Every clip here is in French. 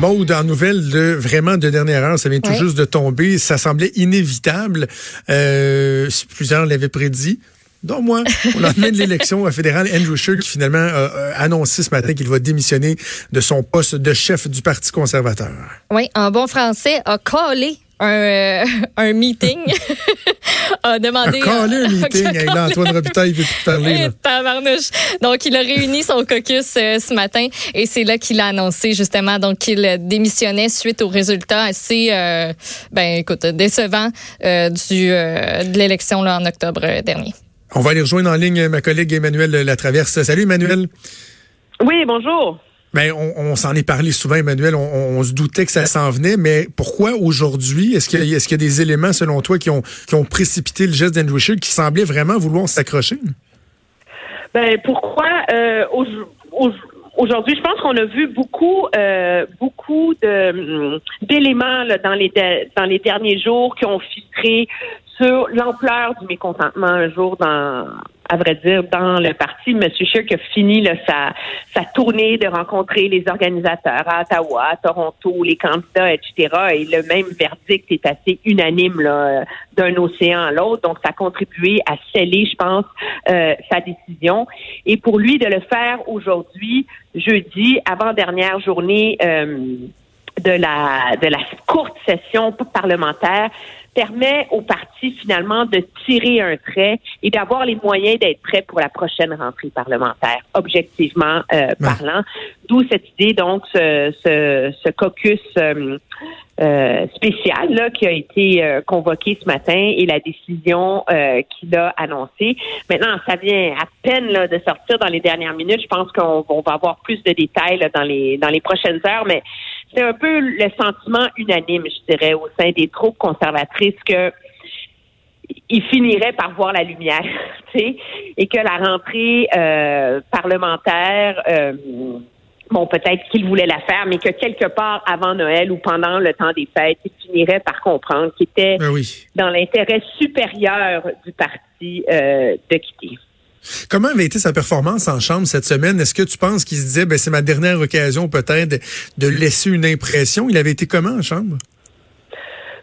Maude, en nouvelle de vraiment de dernière heure, ça vient tout juste de tomber. Ça semblait inévitable. Euh, plusieurs l'avaient prédit. Donc moi, au lendemain de l'élection fédérale, Andrew Scheer qui finalement a annoncé ce matin qu'il va démissionner de son poste de chef du Parti conservateur. Oui, en bon français, a collé un, euh, un meeting. a demandé. A un meeting. Antoine Robitaille veut tout parler. Donc, il a réuni son caucus euh, ce matin et c'est là qu'il a annoncé justement donc qu'il démissionnait suite aux résultats assez, euh, ben écoute, décevants du, de l'élection en octobre dernier. On va aller rejoindre en ligne ma collègue Emmanuel Latraverse. Salut Emmanuel. Oui, bonjour. Ben, on, s'en est parlé souvent, Emmanuel. On, se doutait que ça s'en venait, mais pourquoi aujourd'hui? Est-ce qu'il y, a des éléments, selon toi, qui ont, qui ont précipité le geste d'Andrew Scheer, qui semblait vraiment vouloir s'accrocher? Ben, pourquoi euh, Aujourd'hui, je pense qu'on a vu beaucoup, euh, beaucoup de, d'éléments dans les dans les derniers jours qui ont filtré sur l'ampleur du mécontentement un jour dans à vrai dire, dans le parti. M. Qui a fini sa, sa tournée de rencontrer les organisateurs à Ottawa, à Toronto, les candidats, etc. Et le même verdict est assez unanime d'un océan à l'autre. Donc, ça a contribué à sceller, je pense, euh, sa décision. Et pour lui de le faire aujourd'hui, jeudi, avant-dernière journée euh, de la de la courte session parlementaire, permet au parti finalement de tirer un trait et d'avoir les moyens d'être prêt pour la prochaine rentrée parlementaire, objectivement euh, parlant. D'où cette idée, donc, ce, ce, ce caucus euh, euh, spécial là, qui a été euh, convoqué ce matin et la décision qu'il a annoncée. Maintenant, ça vient à peine là, de sortir dans les dernières minutes. Je pense qu'on va avoir plus de détails là, dans les dans les prochaines heures, mais c'est un peu le sentiment unanime, je dirais, au sein des troupes conservatrices que il finirait par voir la lumière, tu sais, et que la rentrée euh, parlementaire, euh, bon, peut-être qu'il voulait la faire, mais que quelque part avant Noël ou pendant le temps des fêtes, il finirait par comprendre qu'il était ben dans l'intérêt supérieur du parti euh, de quitter. Comment avait été sa performance en chambre cette semaine? Est-ce que tu penses qu'il se disait, ben, c'est ma dernière occasion peut-être de laisser une impression? Il avait été comment en chambre?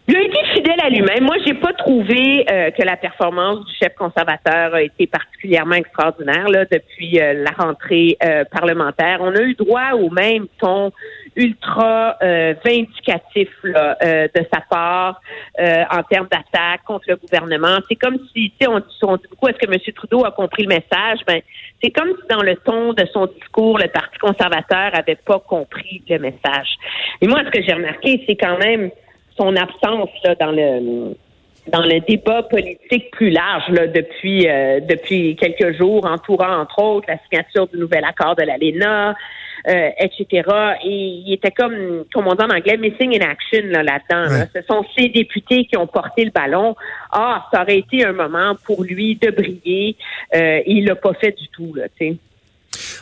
Il a été fidèle à lui-même. Moi, j'ai pas trouvé euh, que la performance du chef conservateur a été particulièrement extraordinaire depuis euh, la rentrée euh, parlementaire. On a eu droit au même ton ultra vindicatif là, de sa part en termes d'attaque contre le gouvernement. C'est comme si, tu sais, on, on, dit beaucoup est-ce que M. Trudeau a compris le message? Ben, c'est comme si dans le ton de son discours, le Parti conservateur avait pas compris le message. Et moi, ce que j'ai remarqué, c'est quand même son absence là, dans le dans le débat politique plus large là, depuis euh, depuis quelques jours, entourant entre autres la signature du nouvel accord de l'ALENA, euh, etc. Et il était comme, comme on dit en anglais, missing in action là, là-dedans. Ce sont ces députés qui ont porté le ballon. Ah, ça aurait été un moment pour lui de briller. Euh, il l'a pas fait du tout, là, tu sais.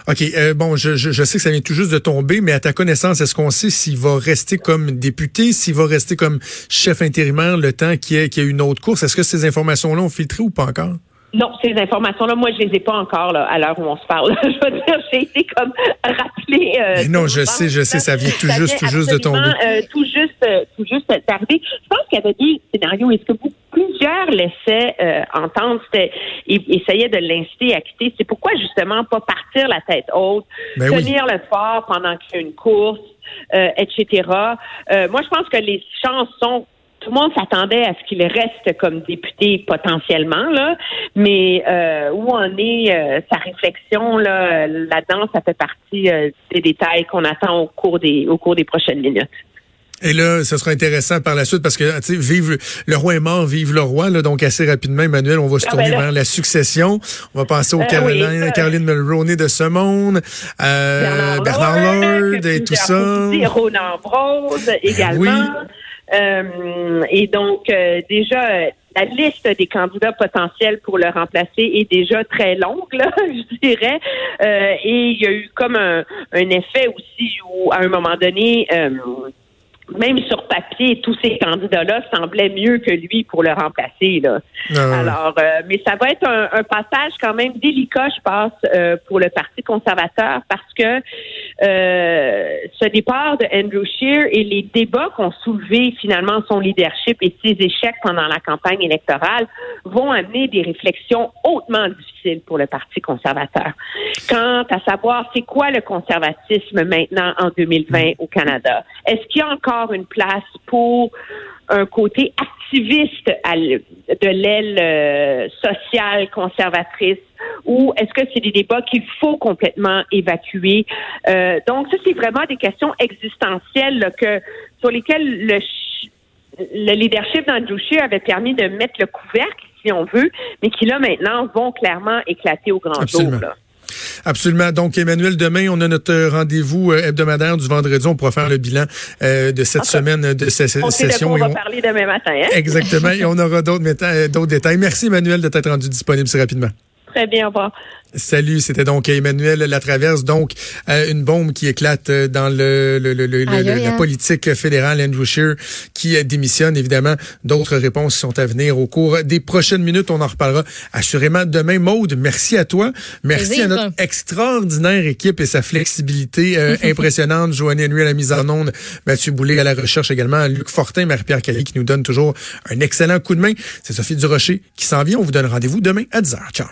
OK. Euh, bon, je, je, sais que ça vient tout juste de tomber, mais à ta connaissance, est-ce qu'on sait s'il va rester comme député, s'il va rester comme chef intérimaire le temps qu'il y, ait, une autre course? Est-ce que ces informations-là ont filtré ou pas encore? Non, ces informations-là, moi, je les ai pas encore là, à l'heure où on se parle. je veux dire, j'ai été comme rappelé. Euh, non, je sais, je sais, ça vient tout juste, tout juste de tomber. Euh, tout juste, euh, tout juste arrivé. Je pense qu'il y avait deux scénarios. Est-ce que vous, laissaient euh, entendre, c'était, essayaient de l'inciter à quitter. C'est pourquoi justement pas partir la tête haute, ben tenir le fort pendant qu'il y a une course, etc. moi, je pense que les chances sont tout le monde s'attendait à ce qu'il reste comme député potentiellement, là, mais euh, où en est euh, sa réflexion là, là-dedans, ça fait partie euh, des détails qu'on attend au cours des au cours des prochaines minutes. Et là, ce sera intéressant par la suite parce que, tu sais, vive le roi est mort, vive le roi. Là, donc assez rapidement, Emmanuel, on va se ah, tourner ben vers la succession. On va passer aux Caroline, Caroline Mulroney de ce monde, euh, Bernard, Lord, et tout ça. Ronan Ambrose également. Euh, et donc, euh, déjà, la liste des candidats potentiels pour le remplacer est déjà très longue, là, je dirais. Euh, et il y a eu comme un, un effet aussi où, à un moment donné, même sur papier, tous ces candidats-là semblaient mieux que lui pour le remplacer. Là. Ah Alors, euh, mais ça va être un, passage quand même délicat, je pense, euh, pour le Parti conservateur, parce que euh, ce départ de Andrew Scheer et les débats qu'ont soulevé finalement son leadership et ses échecs pendant la campagne électorale vont amener des réflexions hautement difficiles pour le Parti conservateur. Quant à savoir, c'est quoi le conservatisme maintenant en 2020 au Canada? Est-ce qu'il y a encore une place pour un côté activiste de l'aile euh, sociale conservatrice? Ou est-ce que c'est des débats qu'il faut complètement évacuer? Euh, donc, ça, c'est vraiment des questions existentielles que sur lesquelles le, le leadership d'Andrew Scheer avait permis de mettre le couvercle, si on veut, mais qui là maintenant vont clairement éclater au grand jour. Absolument. Donc, Emmanuel, demain, on a notre rendez-vous euh, hebdomadaire du vendredi. On pourra faire le bilan euh, de cette semaine de cette session. on va parler demain matin. Hein? Exactement. et on aura d'autres détails. Merci, Emmanuel, de t'être rendu disponible si rapidement. Très bien, au revoir. Salut, c'était donc Emmanuel Latraverse, donc euh, une bombe qui éclate euh, dans le, le, le, la hein. politique fédérale. Andrew Scheer qui démissionne, évidemment. D'autres réponses sont à venir au cours des prochaines minutes. On en reparlera assurément demain. Maude, merci à toi. Merci à notre extraordinaire équipe et sa flexibilité euh, impressionnante. Joanne Henry à la mise en onde, Mathieu Boulay à la recherche également, Luc Fortin, Marie-Pierre Calais qui nous donne toujours un excellent coup de main. C'est Sophie Durocher qui s'en vient. On vous donne rendez-vous demain à 10h. Ciao.